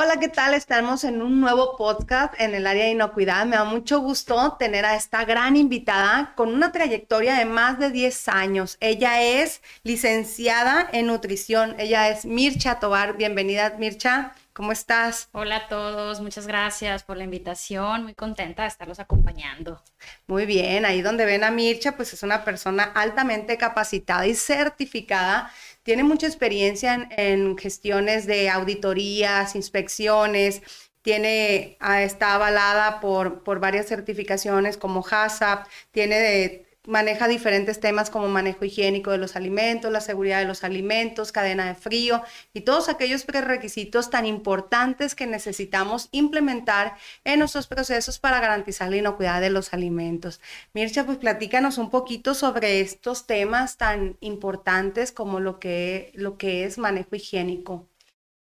Hola, ¿qué tal? Estamos en un nuevo podcast en el área de inocuidad. Me da mucho gusto tener a esta gran invitada con una trayectoria de más de 10 años. Ella es licenciada en nutrición. Ella es Mircha Tobar. Bienvenida, Mircha. ¿Cómo estás? Hola a todos, muchas gracias por la invitación, muy contenta de estarlos acompañando. Muy bien, ahí donde ven a Mircha, pues es una persona altamente capacitada y certificada tiene mucha experiencia en, gestiones de auditorías, inspecciones, tiene, ah, está avalada por, por varias certificaciones como HACCP, tiene maneja diferentes temas como manejo higiénico de los alimentos, la seguridad de los alimentos, cadena de frío y todos aquellos prerequisitos tan importantes que necesitamos implementar en nuestros procesos para garantizar la inocuidad de los alimentos. Mircha, pues platícanos un poquito sobre estos temas tan importantes como lo que, lo que es manejo higiénico.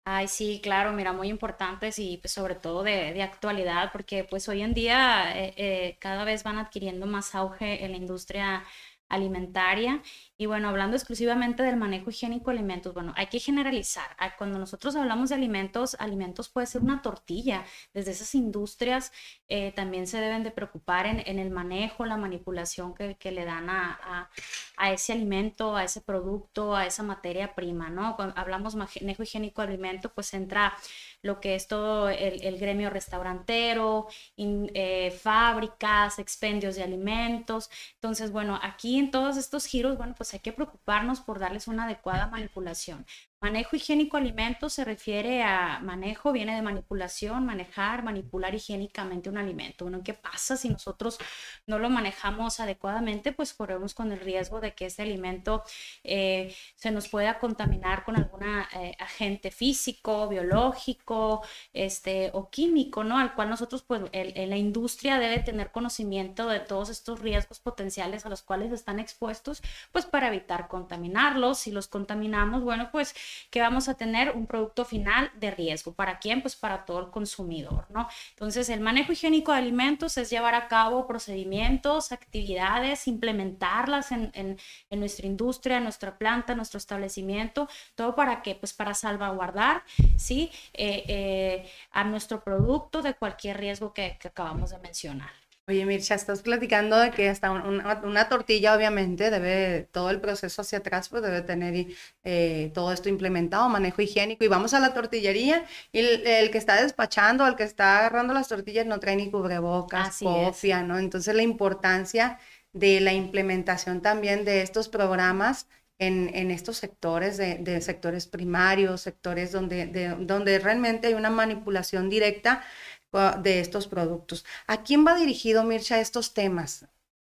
Ay, sí, claro, mira, muy importantes y pues, sobre todo de, de, actualidad, porque pues hoy en día eh, eh, cada vez van adquiriendo más auge en la industria alimentaria. Y bueno, hablando exclusivamente del manejo higiénico de alimentos, bueno, hay que generalizar. Ah, cuando nosotros hablamos de alimentos, alimentos puede ser una tortilla. Desde esas industrias eh, también se deben de preocupar en, en el manejo, la manipulación que, que le dan a, a, a, ese alimento, a ese producto, a esa materia prima, ¿no? Cuando hablamos manejo higiénico de alimento, pues entra lo que es todo el, gremio restaurantero, eh, fábricas, expendios de alimentos. Entonces, bueno, aquí en todos estos giros, bueno, pues hay que preocuparnos por darles una adecuada manipulación. Manejo higiénico alimentos se refiere a manejo, viene de manipulación, manejar, manipular higiénicamente un alimento. Bueno, ¿qué pasa si nosotros no lo manejamos adecuadamente? Pues corremos con el riesgo de que ese alimento eh, se nos pueda contaminar con algún eh, agente físico, biológico, este, o químico, ¿no? Al cual nosotros, pues, en la industria debe tener conocimiento de todos estos riesgos potenciales a los cuales están expuestos, pues para evitar contaminarlos. Si los contaminamos, bueno, pues que vamos a tener un producto final de riesgo. ¿Para quién? Pues para todo el consumidor, ¿no? Entonces, el manejo higiénico de alimentos es llevar a cabo procedimientos, actividades, implementarlas en, en, en nuestra industria, nuestra planta, nuestro establecimiento, todo para qué? Pues para salvaguardar, ¿sí? Eh, eh, a nuestro producto de cualquier riesgo que, que acabamos de mencionar. Oye, Mircha, estás platicando de que hasta una, tortilla, obviamente, debe, todo el proceso hacia atrás, pues debe tener eh, todo esto implementado, manejo higiénico. Y vamos a la tortillería y el, que está despachando, el que está agarrando las tortillas, no trae ni cubrebocas, cofia, ¿no? Entonces, la importancia de la implementación también de estos programas en, en estos sectores, de, de, sectores primarios, sectores donde, de, donde realmente hay una manipulación directa de estos productos. ¿A quién va dirigido, Mircha, estos temas?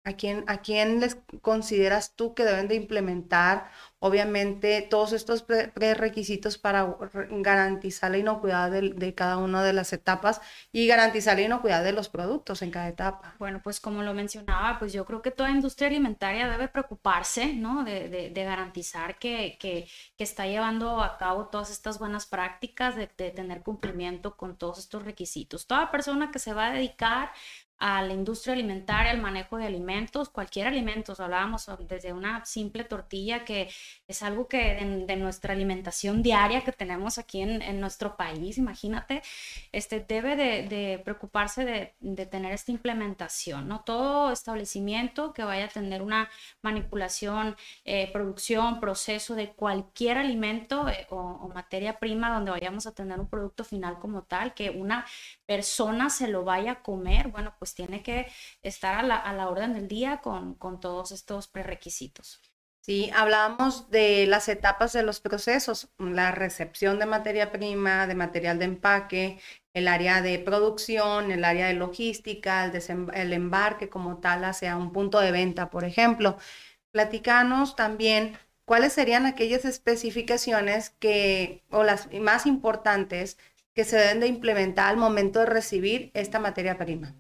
¿A quién, ¿A quién les consideras tú que deben de implementar, obviamente, todos estos prerequisitos para garantizar la inocuidad de, cada una de las etapas y garantizar la inocuidad de los productos en cada etapa? Bueno, pues como lo mencionaba, pues yo creo que toda industria alimentaria debe preocuparse, ¿no? De, garantizar que, que, está llevando a cabo todas estas buenas prácticas, de tener cumplimiento con todos estos requisitos. Toda persona que se va a dedicar a la industria alimentaria, al manejo de alimentos, cualquier alimento, hablábamos desde una simple tortilla que es algo que de, nuestra alimentación diaria que tenemos aquí en, nuestro país, imagínate, este, debe de, preocuparse de, tener esta implementación, ¿no? Todo establecimiento que vaya a tener una manipulación, eh, producción, proceso de cualquier alimento eh, o, o materia prima donde vayamos a tener un producto final como tal, que una persona se lo vaya a comer, bueno, pues tiene que estar a la, a la orden del día con, con todos estos prerequisitos. Sí, hablábamos de las etapas de los procesos, la recepción de materia prima, de material de empaque, el área de producción, el área de logística, el, embarque como tal hacia un punto de venta, por ejemplo. Platicanos también cuáles serían aquellas especificaciones que, o las más importantes, que se deben de implementar al momento de recibir esta materia prima.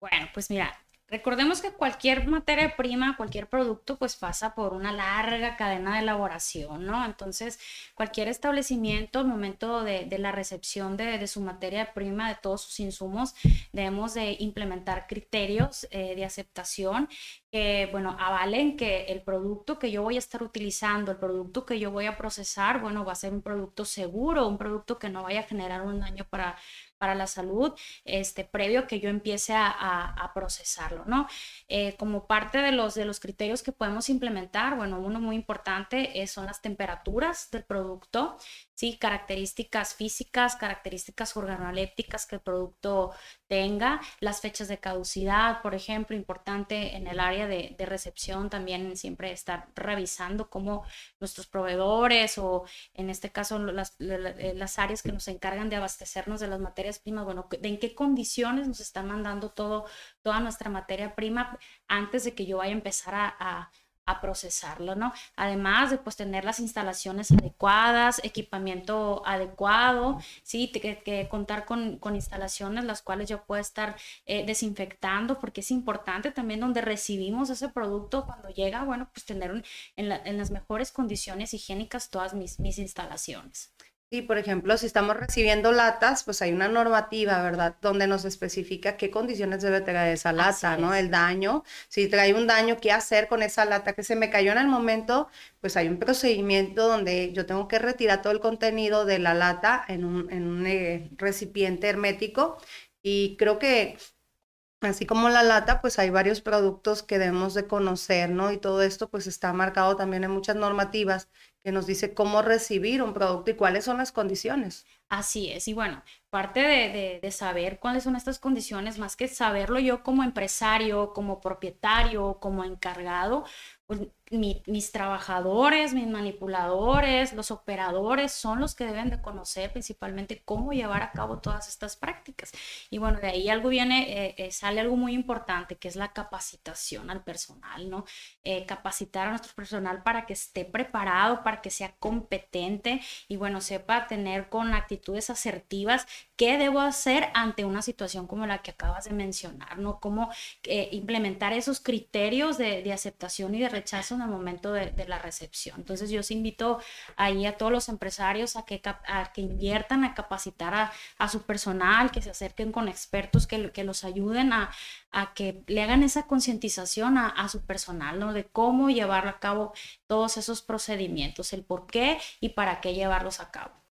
Bueno, pues mira, recordemos que cualquier materia prima, cualquier producto, pues pasa por una larga cadena de elaboración, ¿no? Entonces, cualquier establecimiento, al momento de, de la recepción de, de, su materia prima, de todos sus insumos, debemos de implementar criterios eh, de aceptación que, bueno, avalen que el producto que yo voy a estar utilizando, el producto que yo voy a procesar, bueno, va a ser un producto seguro, un producto que no vaya a generar un daño para para la salud, este, previo que yo empiece a, a, procesarlo, ¿no? Eh, como parte de los, de los criterios que podemos implementar, bueno, uno muy importante es, son las temperaturas del producto, ¿sí? Características físicas, características organolépticas que el producto tenga, las fechas de caducidad, por ejemplo, importante en el área de, recepción también siempre estar revisando cómo nuestros proveedores o en este caso las, las áreas que nos encargan de abastecernos de las materias primas, bueno, de en qué condiciones nos están mandando todo, toda nuestra materia prima antes de que yo vaya a empezar a, procesarlo, ¿no? Además de pues tener las instalaciones adecuadas, equipamiento adecuado, sí, que, contar con, con, instalaciones las cuales yo pueda estar eh, desinfectando, porque es importante también donde recibimos ese producto cuando llega, bueno, pues tener en, en, las mejores condiciones higiénicas todas mis, mis instalaciones. Sí, por ejemplo, si estamos recibiendo latas, pues hay una normativa, ¿verdad? Donde nos especifica qué condiciones debe tener esa lata, ¿no? El daño. Si trae un daño, ¿qué hacer con esa lata que se me cayó en el momento? Pues hay un procedimiento donde yo tengo que retirar todo el contenido de la lata en un, en un eh, recipiente hermético. Y creo que Así como la lata, pues hay varios productos que debemos de conocer, ¿no? Y todo esto pues está marcado también en muchas normativas que nos dice cómo recibir un producto y cuáles son las condiciones. Así es, y bueno, parte de, de, saber cuáles son estas condiciones, más que saberlo yo como empresario, como propietario, como encargado, pues mis trabajadores, mis manipuladores, los operadores son los que deben de conocer principalmente cómo llevar a cabo todas estas prácticas. Y bueno, de ahí algo viene, eh, eh, sale algo muy importante, que es la capacitación al personal, ¿no? Eh, capacitar a nuestro personal para que esté preparado, para que sea competente y bueno, sepa tener con actitudes asertivas qué debo hacer ante una situación como la que acabas de mencionar, ¿no? Cómo implementar esos criterios de, de aceptación y de rechazo en el momento de, la recepción. Entonces yo os invito ahí a todos los empresarios a que, a que inviertan, a capacitar a, su personal, que se acerquen con expertos que, que los ayuden a, a que le hagan esa concientización a, a, su personal, ¿no? De cómo llevar a cabo todos esos procedimientos, el por qué y para qué llevarlos a cabo.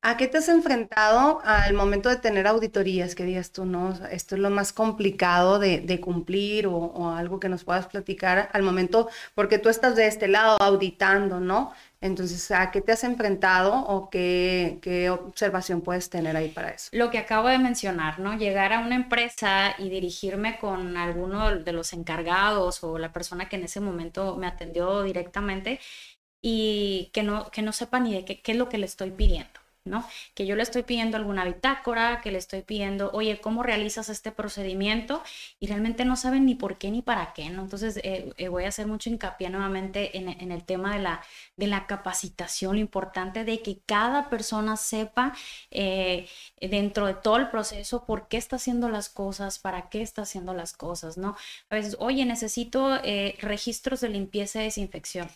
¿A qué te has enfrentado al momento de tener auditorías? Que digas tú, no, esto es lo más complicado de, cumplir o, algo que nos puedas platicar al momento, porque tú estás de este lado auditando, ¿no? Entonces, ¿a qué te has enfrentado o qué, observación puedes tener ahí para eso? Lo que acabo de mencionar, ¿no? Llegar a una empresa y dirigirme con alguno de los encargados o la persona que en ese momento me atendió directamente y que no, que no sepa ni de qué, qué es lo que le estoy pidiendo. ¿No? Que yo le estoy pidiendo alguna bitácora, que le estoy pidiendo, oye, ¿cómo realizas este procedimiento? Y realmente no saben ni por qué ni para qué. Entonces eh, eh, voy a hacer mucho hincapié nuevamente en, el tema de la, de la capacitación, lo importante de que cada persona sepa eh, dentro de todo el proceso por qué está haciendo las cosas, para qué está haciendo las cosas, ¿no? A veces, oye, necesito registros de limpieza y desinfección.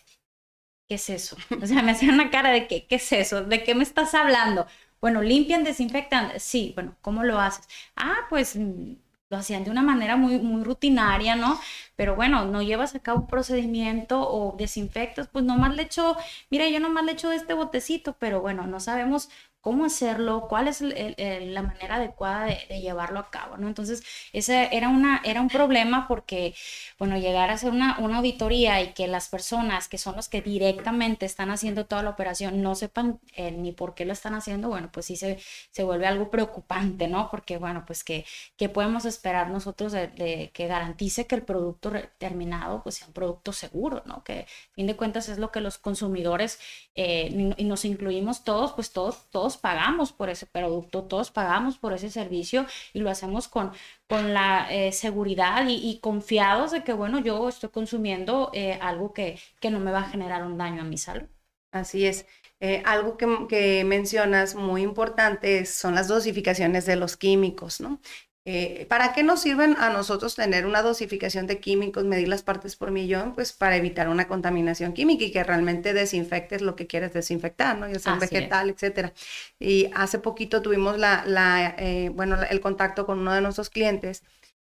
¿Qué es eso? O sea, me hacían una cara de que, ¿qué es eso? ¿De qué me estás hablando? Bueno, limpian, desinfectan. Sí, bueno, ¿cómo lo haces? Ah, pues mm, lo hacían de una manera muy, muy rutinaria, ¿no? Pero bueno, no llevas a cabo un procedimiento o desinfectas, pues nomás le echo, mira, yo nomás le echo este botecito, pero bueno, no sabemos cómo hacerlo, cuál es la manera adecuada de, llevarlo a cabo, ¿no? Entonces, ese era, una, era un problema porque, bueno, llegar a hacer una, una, auditoría y que las personas que son los que directamente están haciendo toda la operación no sepan eh, ni por qué lo están haciendo, bueno, pues sí se, se vuelve algo preocupante, ¿no? Porque, bueno, pues que, que podemos esperar nosotros de, que garantice que el producto terminado, pues sea un producto seguro, ¿no? Que, a fin de cuentas, es lo que los consumidores, eh, y nos incluimos todos, pues todos, todos pagamos por ese producto, todos pagamos por ese servicio y lo hacemos con, con la eh, seguridad y, confiados de que, bueno, yo estoy consumiendo eh, algo que, que no me va a generar un daño a mi salud. Así es. Eh, algo que, que, mencionas muy importante son las dosificaciones de los químicos, ¿no? Eh, ¿Para qué nos sirven a nosotros tener una dosificación de químicos, medir las partes por millón? Pues para evitar una contaminación química y que realmente desinfectes lo que quieres desinfectar, ¿no? Ya sea un vegetal, etcétera. Y hace poquito tuvimos la, la eh, bueno, el contacto con uno de nuestros clientes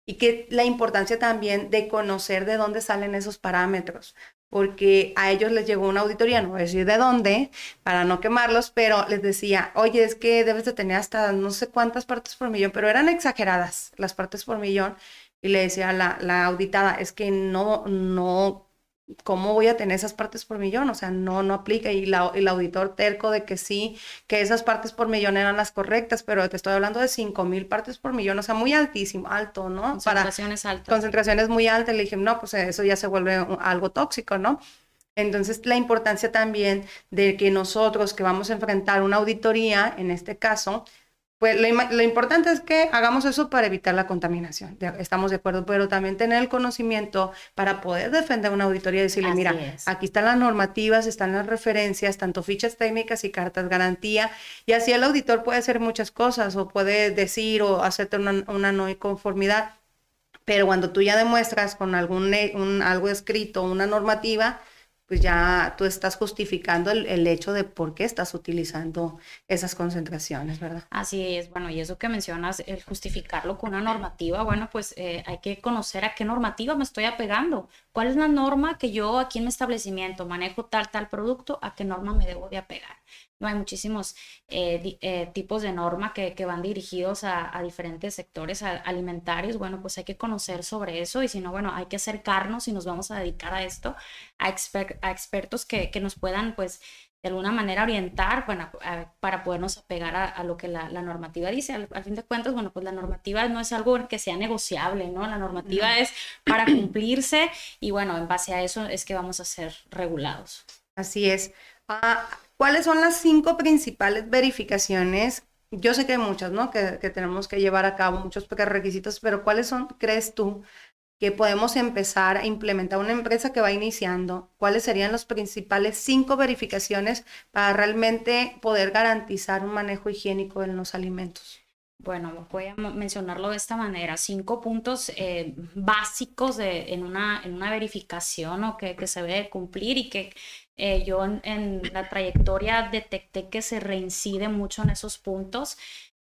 y que la importancia también de conocer de dónde salen esos parámetros, porque a ellos les llegó una auditoría, no voy a decir de dónde, para no quemarlos, pero les decía, oye, es que debes de tener hasta no sé cuántas partes por millón, pero eran exageradas las partes por millón, y le decía a la, la auditada, es que no, no ¿cómo voy a tener esas partes por millón? O sea, no, no aplica. Y la, el auditor terco de que sí, que esas partes por millón eran las correctas, pero te estoy hablando de 5 mil partes por millón, o sea, muy altísimo, alto, ¿no? Concentraciones altas. Concentraciones muy altas. Le dije, no, pues eso ya se vuelve algo tóxico, ¿no? Entonces, la importancia también de que nosotros que vamos a enfrentar una auditoría, en este caso, pues lo, importante es que hagamos eso para evitar la contaminación, estamos de acuerdo, pero también tener el conocimiento para poder defender una auditoría y decirle, mira, aquí están las normativas, están las referencias, tanto fichas técnicas y cartas garantía, y así el auditor puede hacer muchas cosas o puede decir o hacerte una, una no conformidad, pero cuando tú ya demuestras con algún un, algo escrito, una normativa, pues ya tú estás justificando el, hecho de por qué estás utilizando esas concentraciones, ¿verdad? Así es, bueno, y eso que mencionas, el justificarlo con una normativa, bueno, pues eh, hay que conocer a qué normativa me estoy apegando, cuál es la norma que yo aquí en mi establecimiento manejo tal, tal producto, a qué norma me debo de apegar. No hay muchísimos eh, eh, tipos de norma que, van dirigidos a, diferentes sectores alimentarios. Bueno, pues hay que conocer sobre eso y si no, bueno, hay que acercarnos y nos vamos a dedicar a esto, a, expertos que, nos puedan, pues, de alguna manera orientar bueno, para podernos apegar a, lo que la, normativa dice. Al, fin de cuentas, bueno, pues la normativa no es algo que sea negociable, ¿no? La normativa es para cumplirse y bueno, en base a eso es que vamos a ser regulados. Así es. Ah, ¿Cuáles son las cinco principales verificaciones? Yo sé que hay muchas, ¿no? Que, tenemos que llevar a cabo, muchos requisitos, pero ¿cuáles son, crees tú, que podemos empezar a implementar una empresa que va iniciando? ¿Cuáles serían las principales cinco verificaciones para realmente poder garantizar un manejo higiénico en los alimentos? Bueno, voy a mencionarlo de esta manera. Cinco puntos eh, básicos de, en, una, en una verificación o que, que se debe cumplir y que eh, yo en, la trayectoria detecté que se reincide mucho en esos puntos.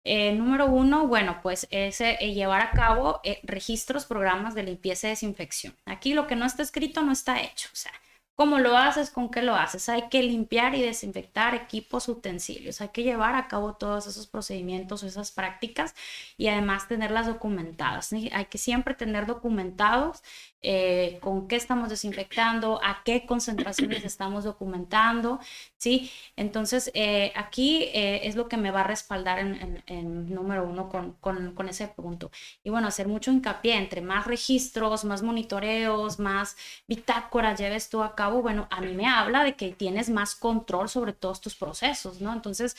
Eh, número uno, bueno, pues es eh, llevar a cabo registros, programas de limpieza y desinfección. Aquí lo que no está escrito no está hecho. O sea, ¿Cómo lo haces? ¿Con qué lo haces? Hay que limpiar y desinfectar equipos, utensilios. Hay que llevar a cabo todos esos procedimientos, esas prácticas y además tenerlas documentadas. Hay que siempre tener documentados eh, con qué estamos desinfectando, a qué concentraciones estamos documentando, ¿sí? Entonces, eh, aquí eh, es lo que me va a respaldar en, número uno con, con, ese punto. Y bueno, hacer mucho hincapié entre más registros, más monitoreos, más bitácoras lleves tú a cabo, bueno, a mí me habla de que tienes más control sobre todos tus procesos, ¿no? Entonces,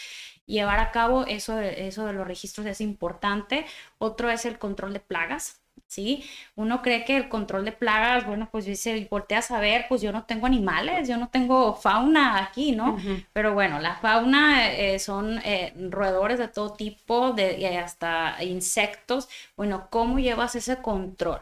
llevar a cabo eso eso de los registros es importante. Otro es el control de plagas. ¿Sí? Uno cree que el control de plagas, bueno, pues dice, volteas a ver, pues yo no tengo animales, yo no tengo fauna aquí, ¿no? Pero bueno, la fauna eh, son eh, roedores de todo tipo, de, hasta insectos. Bueno, ¿cómo llevas ese control?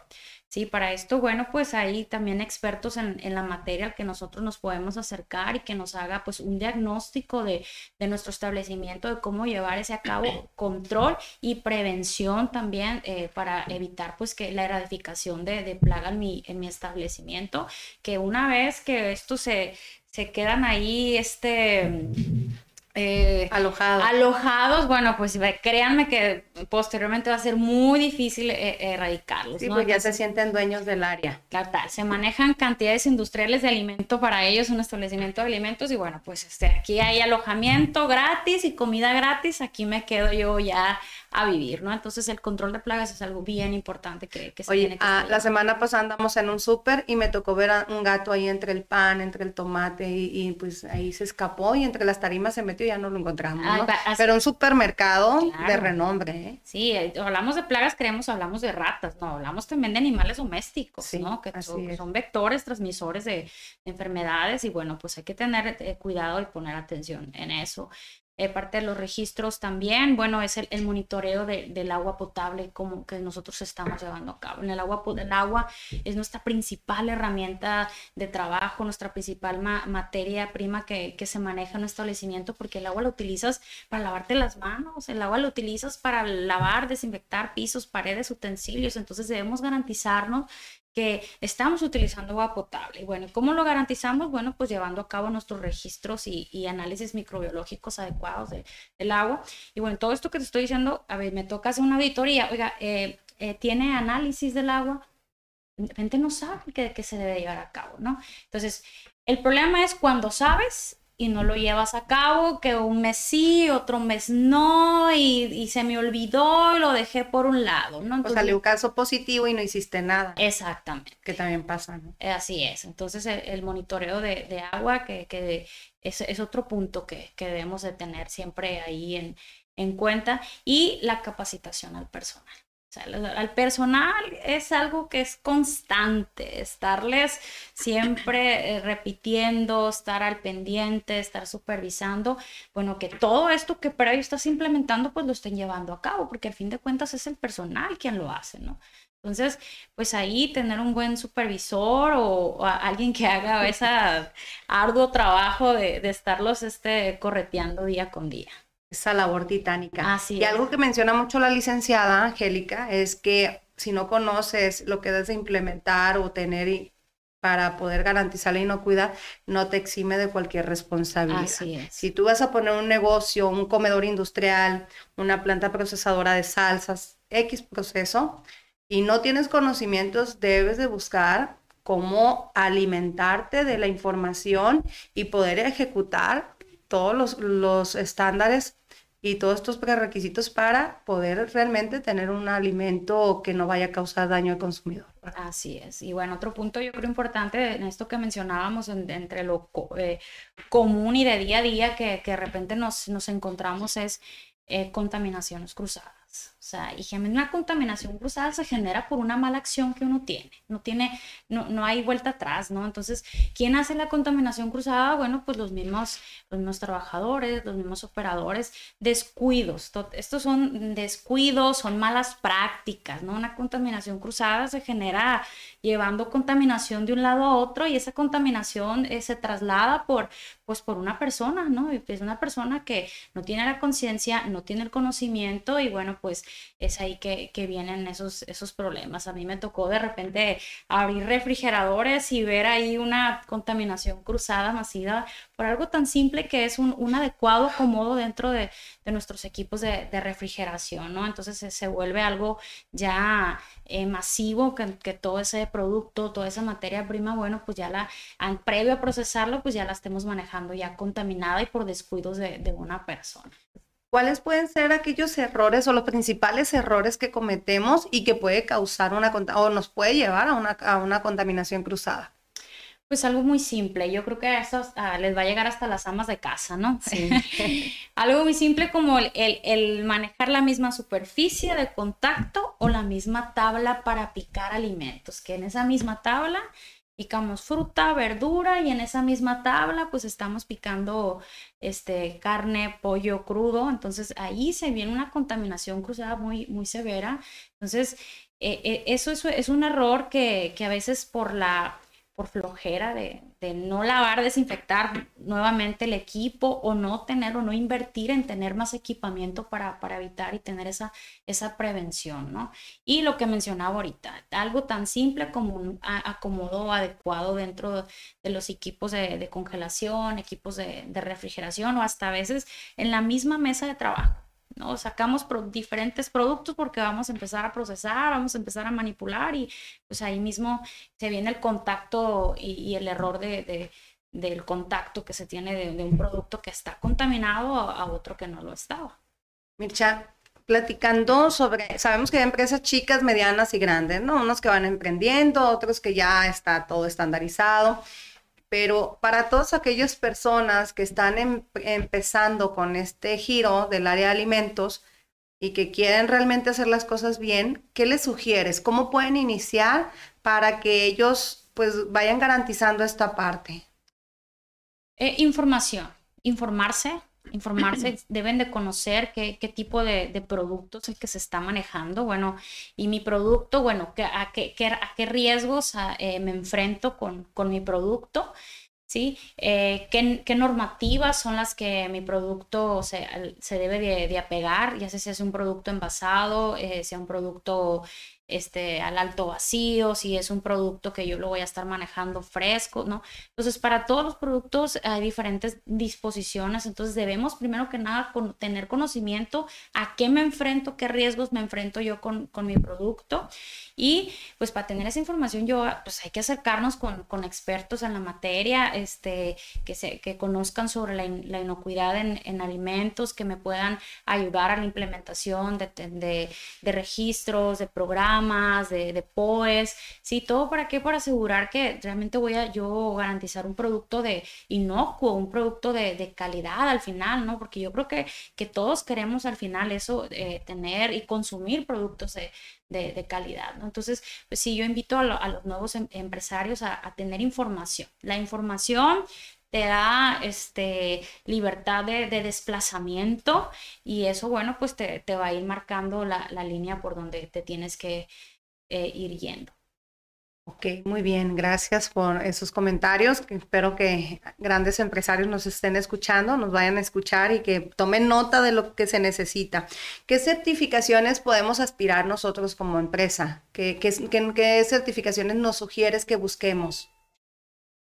Sí, para esto, bueno, pues hay también expertos en, la materia al que nosotros nos podemos acercar y que nos haga pues un diagnóstico de, nuestro establecimiento, de cómo llevar ese a cabo control y prevención también eh, para evitar pues que la erradicación de, de plaga en mi, en mi establecimiento, que una vez que esto se, se quedan ahí, este eh, alojados. alojados, bueno, pues créanme que posteriormente va a ser muy difícil eh, erradicarlos. Sí, pues ya se sienten dueños del área. Claro, se manejan cantidades industriales de alimento para ellos, un establecimiento de alimentos, y bueno, pues este, aquí hay alojamiento gratis y comida gratis, aquí me quedo yo ya a vivir, ¿no? Entonces el control de plagas es algo bien importante que, que se Oye, tiene que ah, la semana pasada andamos en un súper y me tocó ver a un gato ahí entre el pan, entre el tomate y, pues ahí se escapó y entre las tarimas se metió y ya no lo encontramos, ¿no? Pero un supermercado de renombre, ¿eh? Sí, eh, hablamos de plagas, creemos, hablamos de ratas, no, hablamos también de animales domésticos, ¿no? Que son, vectores, transmisores de, enfermedades y bueno, pues hay que tener eh, cuidado y poner atención en eso. Eh, parte de los registros también, bueno, es el, monitoreo del agua potable como que nosotros estamos llevando a cabo. En el agua, el agua es nuestra principal herramienta de trabajo, nuestra principal materia prima que, que, se maneja en nuestro establecimiento, porque el agua lo utilizas para lavarte las manos, el agua lo utilizas para lavar, desinfectar pisos, paredes, utensilios, entonces debemos garantizarnos que estamos utilizando agua potable. Y bueno, ¿cómo lo garantizamos? Bueno, pues llevando a cabo nuestros registros y, análisis microbiológicos adecuados del agua. Y bueno, todo esto que te estoy diciendo, a ver, me toca hacer una auditoría, oiga, eh, eh, ¿tiene análisis del agua? De repente no sabe que, que se debe llevar a cabo, ¿no? Entonces, el problema es cuando sabes y no lo llevas a cabo, que un mes sí, otro mes no, y, se me olvidó y lo dejé por un lado, ¿no? Entonces, o salió un caso positivo y no hiciste nada. Exactamente. Que también pasa, ¿no? Eh, así es. Entonces, el, monitoreo de, agua, que, que es, es, otro punto que, que, debemos de tener siempre ahí en, en cuenta, y la capacitación al personal al personal es algo que es constante, estarles siempre eh, repitiendo, estar al pendiente, estar supervisando, bueno, que todo esto que ellos estás implementando, pues lo estén llevando a cabo, porque al fin de cuentas es el personal quien lo hace, ¿no? Entonces, pues ahí tener un buen supervisor o, alguien que haga ese arduo trabajo de, de estarlos este, correteando día con día esa labor titánica. y algo que menciona mucho la licenciada Angélica es que si no conoces lo que debes de implementar o tener para poder garantizar la inocuidad, no te exime de cualquier responsabilidad. Si tú vas a poner un negocio, un comedor industrial, una planta procesadora de salsas, X proceso, y no tienes conocimientos, debes de buscar cómo alimentarte de la información y poder ejecutar todos los, los estándares y todos estos prerequisitos para poder realmente tener un alimento que no vaya a causar daño al consumidor. Así es. Y bueno, otro punto yo creo importante en esto que mencionábamos entre lo eh, común y de día a día que, de repente nos, nos encontramos es eh, contaminaciones cruzadas. O sea, y una contaminación cruzada se genera por una mala acción que uno tiene. No tiene, no, no hay vuelta atrás, ¿no? Entonces, ¿quién hace la contaminación cruzada? Bueno, pues los mismos, los mismos trabajadores, los mismos operadores, descuidos. Estos son descuidos, son malas prácticas, ¿no? Una contaminación cruzada se genera llevando contaminación de un lado a otro y esa contaminación eh, se traslada por, pues por una persona, ¿no? Es una persona que no tiene la conciencia, no tiene el conocimiento y bueno, pues es ahí que, vienen esos, esos problemas. A mí me tocó de repente abrir refrigeradores y ver ahí una contaminación cruzada masiva por algo tan simple que es un, adecuado acomodo dentro de, nuestros equipos de, refrigeración, ¿no? Entonces se, vuelve algo ya eh, masivo, que, que, todo ese producto, toda esa materia prima, bueno, pues ya la, previo a procesarlo, pues ya la estemos manejando ya contaminada y por descuidos de, de una persona. ¿Cuáles pueden ser aquellos errores o los principales errores que cometemos y que puede causar una o nos puede llevar a una, a una contaminación cruzada? Pues algo muy simple, yo creo que a eso ah, les va a llegar hasta las amas de casa, ¿no? Sí. algo muy simple como el, el, manejar la misma superficie de contacto o la misma tabla para picar alimentos, que en esa misma tabla picamos fruta, verdura y en esa misma tabla pues estamos picando este carne, pollo crudo, entonces ahí se viene una contaminación cruzada muy muy severa. Entonces, eh, eh, eso, eso, es un error que, que a veces por la por flojera de, no lavar, desinfectar nuevamente el equipo o no tener o no invertir en tener más equipamiento para, para evitar y tener esa, esa prevención, ¿no? Y lo que mencionaba ahorita, algo tan simple como un acomodo adecuado dentro de los equipos de, congelación, equipos de refrigeración o hasta a veces en la misma mesa de trabajo ¿no? Sacamos diferentes productos porque vamos a empezar a procesar, vamos a empezar a manipular y pues ahí mismo se viene el contacto y, el error de, del contacto que se tiene de, un producto que está contaminado a, otro que no lo estaba. Mircha, platicando sobre, sabemos que hay empresas chicas, medianas y grandes, ¿no? Unos que van emprendiendo, otros que ya está todo estandarizado pero para todas aquellas personas que están em, empezando con este giro del área de alimentos y que quieren realmente hacer las cosas bien, ¿qué les sugieres? ¿Cómo pueden iniciar para que ellos pues vayan garantizando esta parte? Eh, información, informarse, informarse, deben de conocer qué, qué tipo de, de, producto es el que se está manejando, bueno, y mi producto, bueno, a, qué, a qué riesgos eh, me enfrento con, con mi producto. ¿sí? Eh, ¿qué, normativas son las que mi producto se, se debe de, apegar? Ya sé si es un producto envasado, eh, sea un producto este, al alto vacío, si es un producto que yo lo voy a estar manejando fresco, ¿no? Entonces, para todos los productos hay diferentes disposiciones, entonces debemos primero que nada tener conocimiento a qué me enfrento, qué riesgos me enfrento yo con, con mi producto y pues para tener esa información yo, pues hay que acercarnos con, con expertos en la materia, este, que, se, que conozcan sobre la, la inocuidad en, en, alimentos, que me puedan ayudar a la implementación de, de, de registros, de programas, de, de, POES, ¿sí? Todo para qué? Para asegurar que realmente voy a yo garantizar un producto de inocuo, un producto de, de calidad al final, ¿no? Porque yo creo que, que todos queremos al final eso, eh, tener y consumir productos de, de, calidad. ¿no? Entonces, pues sí, yo invito a, los nuevos em, empresarios a, tener información. La información te da este, libertad de, desplazamiento y eso, bueno, pues te, va a ir marcando la, línea por donde te tienes que eh, ir yendo. Ok, muy bien, gracias por esos comentarios. Espero que grandes empresarios nos estén escuchando, nos vayan a escuchar y que tomen nota de lo que se necesita. ¿Qué certificaciones podemos aspirar nosotros como empresa? ¿Qué, qué, certificaciones nos sugieres que busquemos?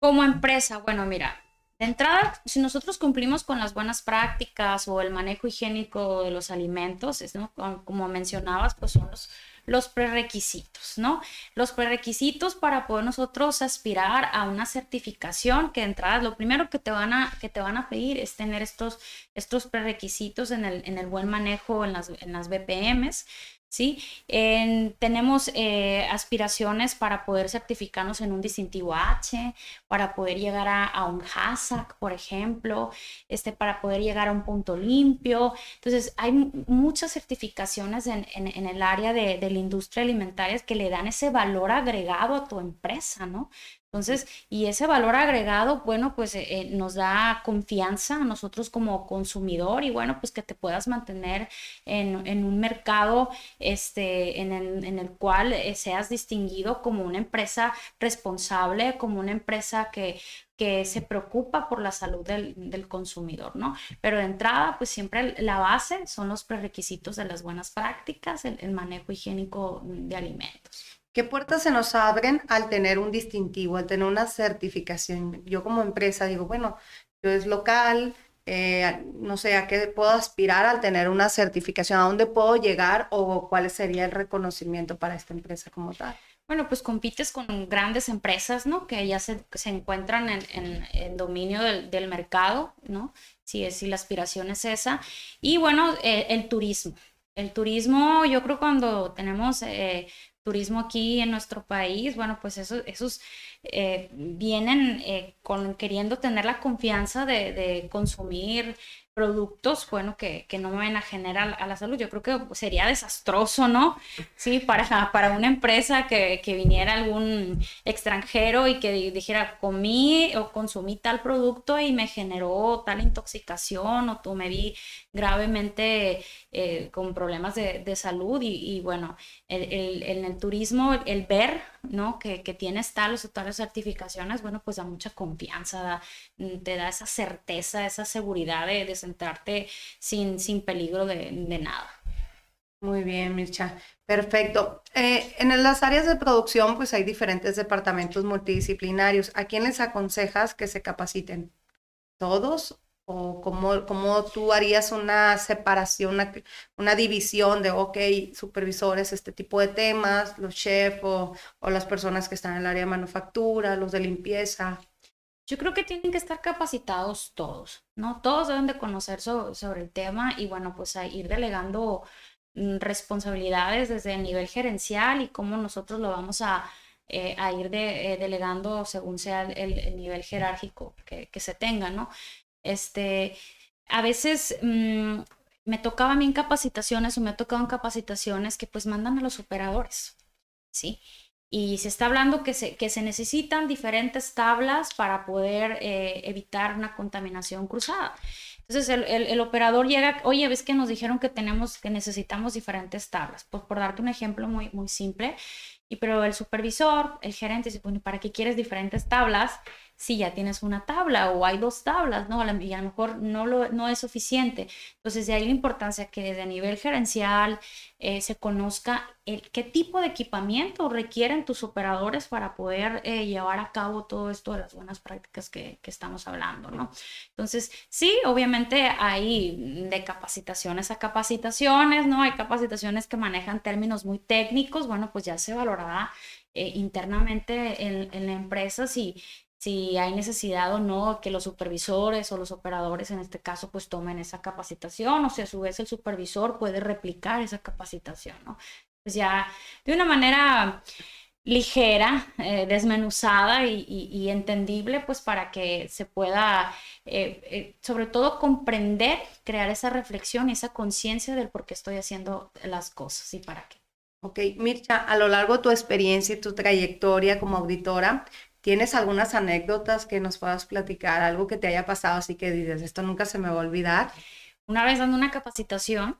Como empresa, bueno, mira, de entrada, si nosotros cumplimos con las buenas prácticas o el manejo higiénico de los alimentos, como mencionabas, pues son los los prerequisitos, ¿no? Los prerequisitos para poder nosotros aspirar a una certificación que de entrada lo primero que te van a, que te van a pedir es tener estos, estos prerequisitos en el, en el buen manejo en las, en las BPMs. ¿Sí? tenemos eh, aspiraciones para poder certificarnos en un distintivo H, para poder llegar a, un HACCP, por ejemplo, este, para poder llegar a un punto limpio. Entonces, hay muchas certificaciones en, el área de, de, la industria alimentaria que le dan ese valor agregado a tu empresa, ¿no? Entonces, y ese valor agregado, bueno, pues eh, eh, nos da confianza a nosotros como consumidor y bueno, pues que te puedas mantener en, un mercado este, en, el, cual eh, seas distinguido como una empresa responsable, como una empresa que, que se preocupa por la salud del, consumidor, ¿no? Pero de entrada, pues siempre la base son los prerequisitos de las buenas prácticas, el manejo higiénico de alimentos. ¿Qué puertas se nos abren al tener un distintivo, al tener una certificación? Yo como empresa digo, bueno, yo es local, eh, no sé, ¿a qué puedo aspirar al tener una certificación? ¿A dónde puedo llegar o cuál sería el reconocimiento para esta empresa como tal? Bueno, pues compites con grandes empresas, ¿no? Que ya se, encuentran en, dominio del, del, mercado, ¿no? Si, es, si la aspiración es esa. Y bueno, eh, el turismo. El turismo, yo creo cuando tenemos eh, turismo aquí en nuestro país, bueno, pues eso, esos eh, vienen eh, con, queriendo tener la confianza de consumir productos, bueno, que, que, no van a generar a la salud. Yo creo que sería desastroso, ¿no? Sí, para, para una empresa que, que viniera algún extranjero y que dijera, comí o consumí tal producto y me generó tal intoxicación o tú me vi gravemente eh, con problemas de, de salud y, bueno, el, el, en el turismo, el ver, ¿no? Que, que tienes tales o tales certificaciones, bueno, pues da mucha confianza, te da esa certeza, esa seguridad de, de sin, sin peligro de, de nada. Muy bien, Mircha. Perfecto. Eh, en las áreas de producción, pues hay diferentes departamentos multidisciplinarios. ¿A quién les aconsejas que se capaciten? ¿Todos? ¿O cómo, cómo tú harías una separación, una, una, división de, ok, supervisores, este tipo de temas, los chefs o, o las personas que están en el área de manufactura, los de limpieza? Yo creo que tienen que estar capacitados todos, ¿no? Todos deben de conocer sobre el tema y bueno, pues a ir delegando mm, responsabilidades desde el nivel gerencial y cómo nosotros lo vamos a, eh, a ir eh, delegando según sea el, nivel jerárquico que, se tenga, ¿no? Este, a veces mmm, me tocaban bien capacitaciones o me ha tocado en capacitaciones que pues mandan a los operadores, ¿sí? Y se está hablando que se, que se necesitan diferentes tablas para poder eh, evitar una contaminación cruzada. Entonces el, el, operador llega, oye, ves que nos dijeron que tenemos, que necesitamos diferentes tablas. Pues por darte un ejemplo muy, muy simple, y pero el supervisor, el gerente dice, bueno, ¿para qué quieres diferentes tablas? Si ya tienes una tabla o hay dos tablas, ¿no? Y a lo mejor no, lo, no es suficiente. Entonces, de ahí la importancia que desde nivel gerencial eh, se conozca el, qué tipo de equipamiento requieren tus operadores para poder eh, llevar a cabo todo esto de las buenas prácticas que, que, estamos hablando, ¿no? Entonces, sí, obviamente hay de capacitaciones a capacitaciones, ¿no? Hay capacitaciones que manejan términos muy técnicos, bueno, pues ya se valorará eh, internamente en, en, la empresa si, si hay necesidad o no que los supervisores o los operadores en este caso pues tomen esa capacitación o si a su vez el supervisor puede replicar esa capacitación, ¿no? Pues ya de una manera ligera, eh, desmenuzada y, entendible, pues para que se pueda, eh, eh, sobre todo, comprender, crear esa reflexión y esa conciencia del por qué estoy haciendo las cosas y para qué. Ok, Mircha, a lo largo de tu experiencia y tu trayectoria como auditora, ¿Tienes algunas anécdotas que nos puedas platicar? Algo que te haya pasado así que dices, esto nunca se me va a olvidar. Una vez dando una capacitación,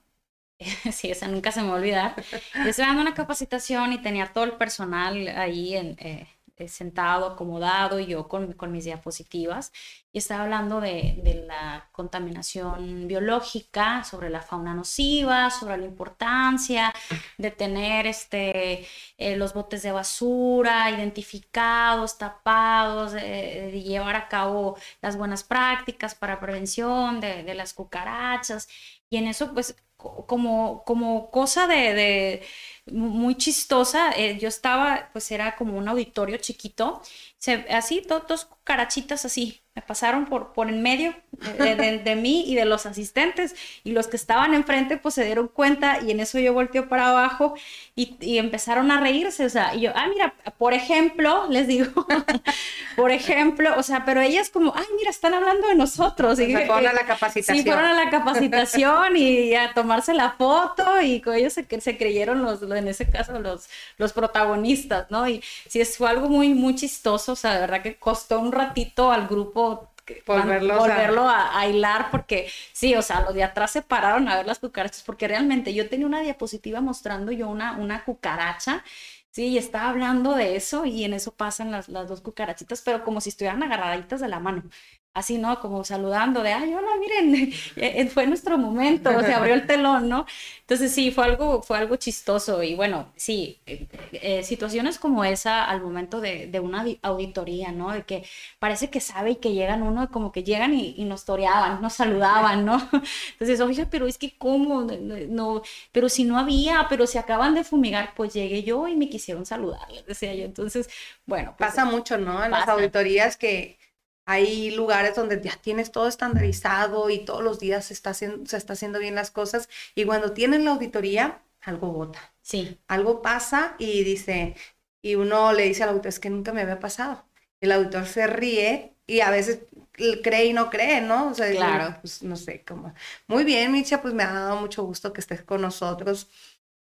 sí, esa nunca se me va a olvidar. Yo estaba dando una capacitación y tenía todo el personal ahí en, eh, sentado, acomodado, yo con, con, mis diapositivas, y estaba hablando de, de, la contaminación biológica, sobre la fauna nociva, sobre la importancia de tener este, eh, los botes de basura identificados, tapados, de llevar a cabo las buenas prácticas para prevención de, de las cucarachas. Y en eso, pues, como, como cosa de, muy chistosa, eh, yo estaba, pues era como un auditorio chiquito, se, así, dos cucarachitas así, me pasaron por, por en medio de, mí y de los asistentes y los que estaban enfrente pues se dieron cuenta y en eso yo volteo para abajo y, y empezaron a reírse, o sea, y yo, ah, mira, por ejemplo, les digo, por ejemplo, o sea, pero ellas como, ay, mira, están hablando de nosotros. y, fueron a la capacitación. Sí, fueron a la capacitación y a tomarse la foto y con ellos se, se creyeron los, en ese caso, los, los protagonistas, ¿no? Y sí, fue algo muy, muy chistoso, o sea, de verdad que costó un ratito al grupo volverlo a... hilar porque sí, o sea, los de atrás se pararon a ver las cucarachas porque realmente yo tenía una diapositiva mostrando yo una, una cucaracha. Sí, y estaba hablando de eso y en eso pasan las, las dos cucarachitas, pero como si estuvieran agarraditas de la mano así, ¿no? Como saludando de, ay, hola, miren, eh, fue nuestro momento, se abrió el telón, ¿no? Entonces sí, fue algo, fue algo chistoso y bueno, sí, eh, eh, situaciones como esa al momento de, de, una auditoría, ¿no? De que parece que sabe y que llegan uno, como que llegan y, nos toreaban, nos saludaban, ¿no? Entonces, oye, pero es que cómo, no, pero si no había, pero si acaban de fumigar, pues llegué yo y me quisieron saludar, decía yo. Entonces, bueno. Pues, pasa mucho, ¿no? En las auditorías que hay lugares donde ya tienes todo estandarizado y todos los días se está haciendo, se está haciendo bien las cosas y cuando tienen la auditoría, algo vota. Sí. Algo pasa y dice, y uno le dice al auditor, es que nunca me había pasado. El auditor se ríe y a veces cree y no cree, ¿no? O sea, claro. pues no sé cómo. Muy bien, Micha, pues me ha dado mucho gusto que estés con nosotros.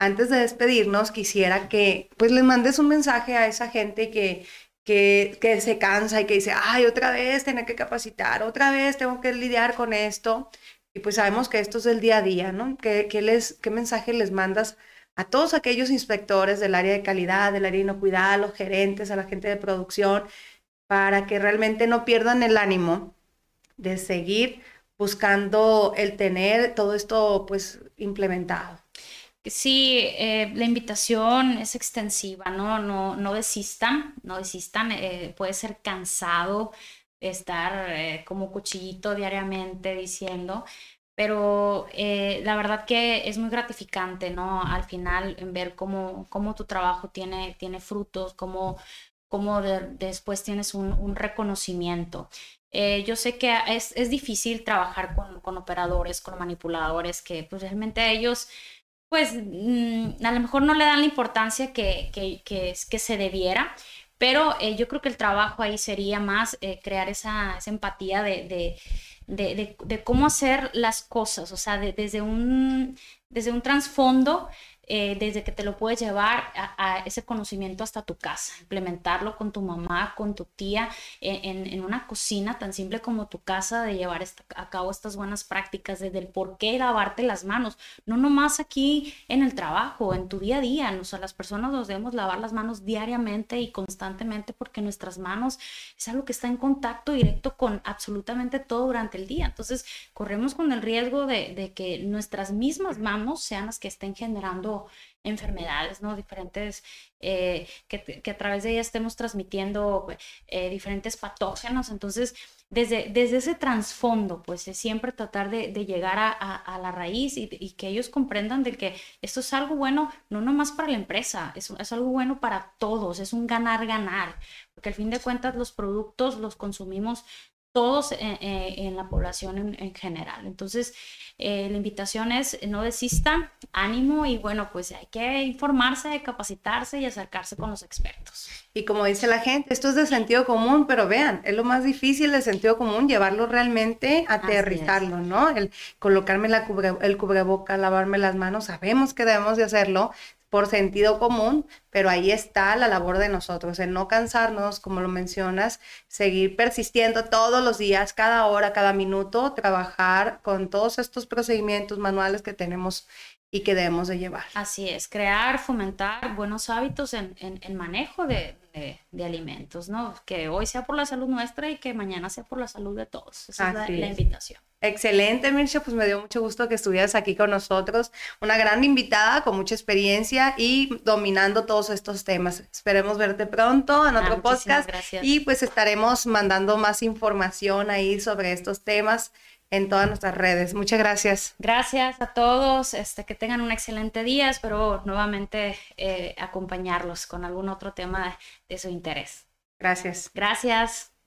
Antes de despedirnos, quisiera que pues les mandes un mensaje a esa gente que, que, se cansa y que dice, ay, otra vez tengo que capacitar, otra vez tengo que lidiar con esto. Y pues sabemos que esto es el día a día, ¿no? ¿Qué, les, qué mensaje les mandas a todos aquellos inspectores del área de calidad, del área de inocuidad, a los gerentes, a la gente de producción, para que realmente no pierdan el ánimo de seguir buscando el tener todo esto pues implementado? Sí, eh, la invitación es extensiva, ¿no? No, no desistan, no desistan. Eh, puede ser cansado estar eh, como cuchillito diariamente diciendo, pero la verdad que es muy gratificante, ¿no? Al final, ver cómo, cómo tu trabajo tiene, tiene frutos, cómo, cómo después tienes un, un reconocimiento. yo sé que es, es difícil trabajar con, con, operadores, con manipuladores, que pues realmente ellos pues mm, a lo mejor no le dan la importancia que, que, que, se debiera, pero eh, yo creo que el trabajo ahí sería más eh, crear esa, esa empatía de, de, de, cómo hacer las cosas, o sea, desde, un, desde un trasfondo eh, desde que te lo puedes llevar a, ese conocimiento hasta tu casa, implementarlo con tu mamá, con tu tía, en, en una cocina tan simple como tu casa, de llevar a cabo estas buenas prácticas, desde el por qué lavarte las manos, no nomás aquí en el trabajo, en tu día a día, o las personas nos debemos lavar las manos diariamente y constantemente porque nuestras manos es algo que está en contacto directo con absolutamente todo durante el día. Entonces, corremos con el riesgo de, de que nuestras mismas manos sean las que estén generando enfermedades, ¿no? Diferentes, eh, que, a través de ellas estemos transmitiendo eh, diferentes patógenos. Entonces, desde, desde ese trasfondo, pues es siempre tratar de, llegar a, la raíz y, que ellos comprendan de que esto es algo bueno, no nomás para la empresa, es, es algo bueno para todos, es un ganar-ganar, porque al fin de cuentas los productos los consumimos todos en, la población en, general. Entonces, eh, la invitación es no desistan, ánimo y bueno, pues hay que informarse, capacitarse y acercarse con los expertos. Y como dice la gente, esto es de sentido común, pero vean, es lo más difícil de sentido común, llevarlo realmente, aterrizarlo, ¿no? El colocarme la el cubreboca, lavarme las manos, sabemos que debemos de hacerlo, por sentido común, pero ahí está la labor de nosotros, en no cansarnos, como lo mencionas, seguir persistiendo todos los días, cada hora, cada minuto, trabajar con todos estos procedimientos manuales que tenemos y que debemos de llevar. Así es, crear, fomentar buenos hábitos en, en, manejo de, de, alimentos, ¿no? Que hoy sea por la salud nuestra y que mañana sea por la salud de todos. Esa es la, invitación. Excelente, Mircha, pues me dio mucho gusto que estuvieras aquí con nosotros. Una gran invitada con mucha experiencia y dominando todos estos temas. Esperemos verte pronto en otro ah, podcast. Gracias. Y pues estaremos mandando más información ahí sobre estos temas en todas nuestras redes. Muchas gracias. Gracias a todos, este, que tengan un excelente día. Espero nuevamente eh, acompañarlos con algún otro tema de su interés. Gracias. Gracias.